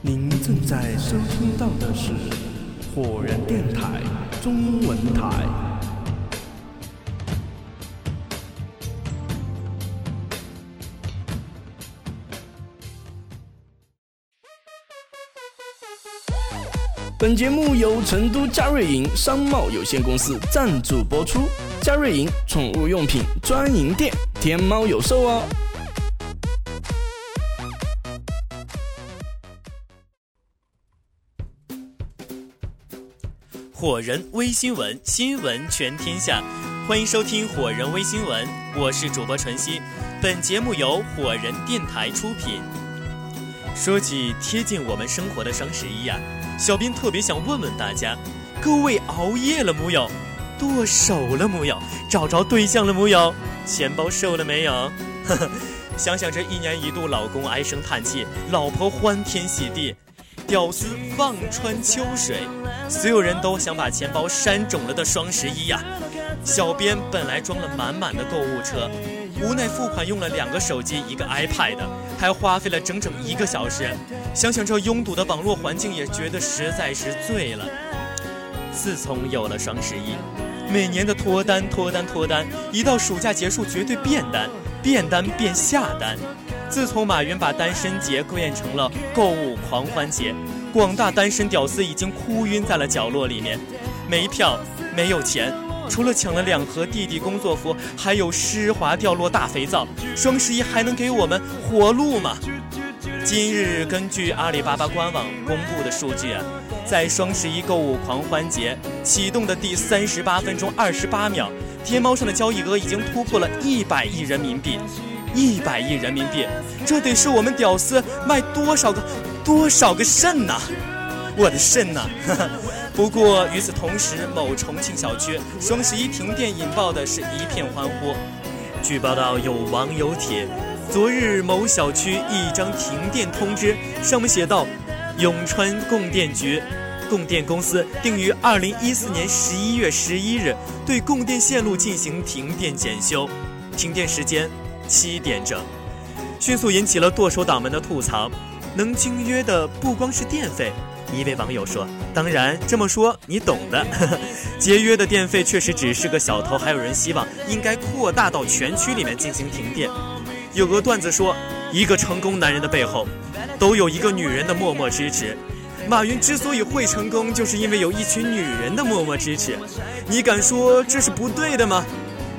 您正在收听到的是火人电台中文台。本节目由成都嘉瑞银商贸有限公司赞助播出。嘉瑞银宠物用品专营店，天猫有售哦。火人微新闻，新闻全天下，欢迎收听火人微新闻，我是主播晨曦。本节目由火人电台出品。说起贴近我们生活的双十一呀。小编特别想问问大家，各位熬夜了木有？剁手了木有？找着对象了木有？钱包瘦了没有？呵呵，想想这一年一度，老公唉声叹气，老婆欢天喜地，屌丝望穿秋水，所有人都想把钱包扇肿了的双十一呀！小编本来装了满满的购物车，无奈付款用了两个手机，一个 iPad，还花费了整整一个小时。想想这拥堵的网络环境，也觉得实在是醉了。自从有了双十一，每年的脱单、脱单、脱单，一到暑假结束，绝对变单、变单变下单。自从马云把单身节变成了购物狂欢节，广大单身屌丝已经哭晕在了角落里面，没票，没有钱，除了抢了两盒弟弟工作服，还有湿滑掉落大肥皂。双十一还能给我们活路吗？今日根据阿里巴巴官网公布的数据，在双十一购物狂欢节启动的第三十八分钟二十八秒，天猫上的交易额已经突破了一百亿人民币，一百亿人民币，这得是我们屌丝卖多少个多少个肾呐！我的肾呐！不过与此同时，某重庆小区双十一停电引爆的是一片欢呼。据报道，有网友帖。昨日某小区一张停电通知，上面写道：“永川供电局，供电公司定于二零一四年十一月十一日对供电线路进行停电检修，停电时间七点整。”迅速引起了剁手党们的吐槽。能经约的不光是电费，一位网友说：“当然这么说你懂的，节约的电费确实只是个小头，还有人希望应该扩大到全区里面进行停电。”有个段子说，一个成功男人的背后，都有一个女人的默默支持。马云之所以会成功，就是因为有一群女人的默默支持。你敢说这是不对的吗？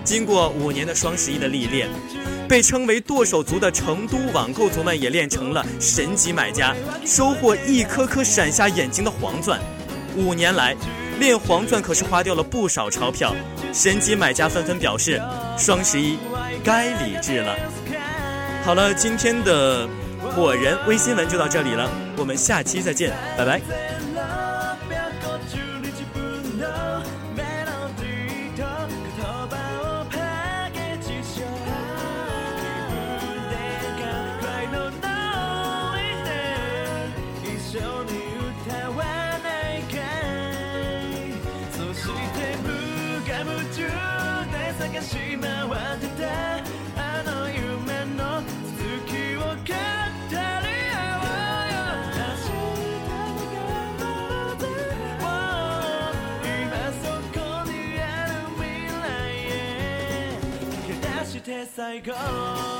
经过五年的双十一的历练，被称为剁手族的成都网购族们也练成了神级买家，收获一颗颗闪瞎眼睛的黄钻。五年来，练黄钻可是花掉了不少钞票。神级买家纷纷表示，双十一该理智了。好了，今天的火人微新闻就到这里了，我们下期再见，拜拜。かして最後「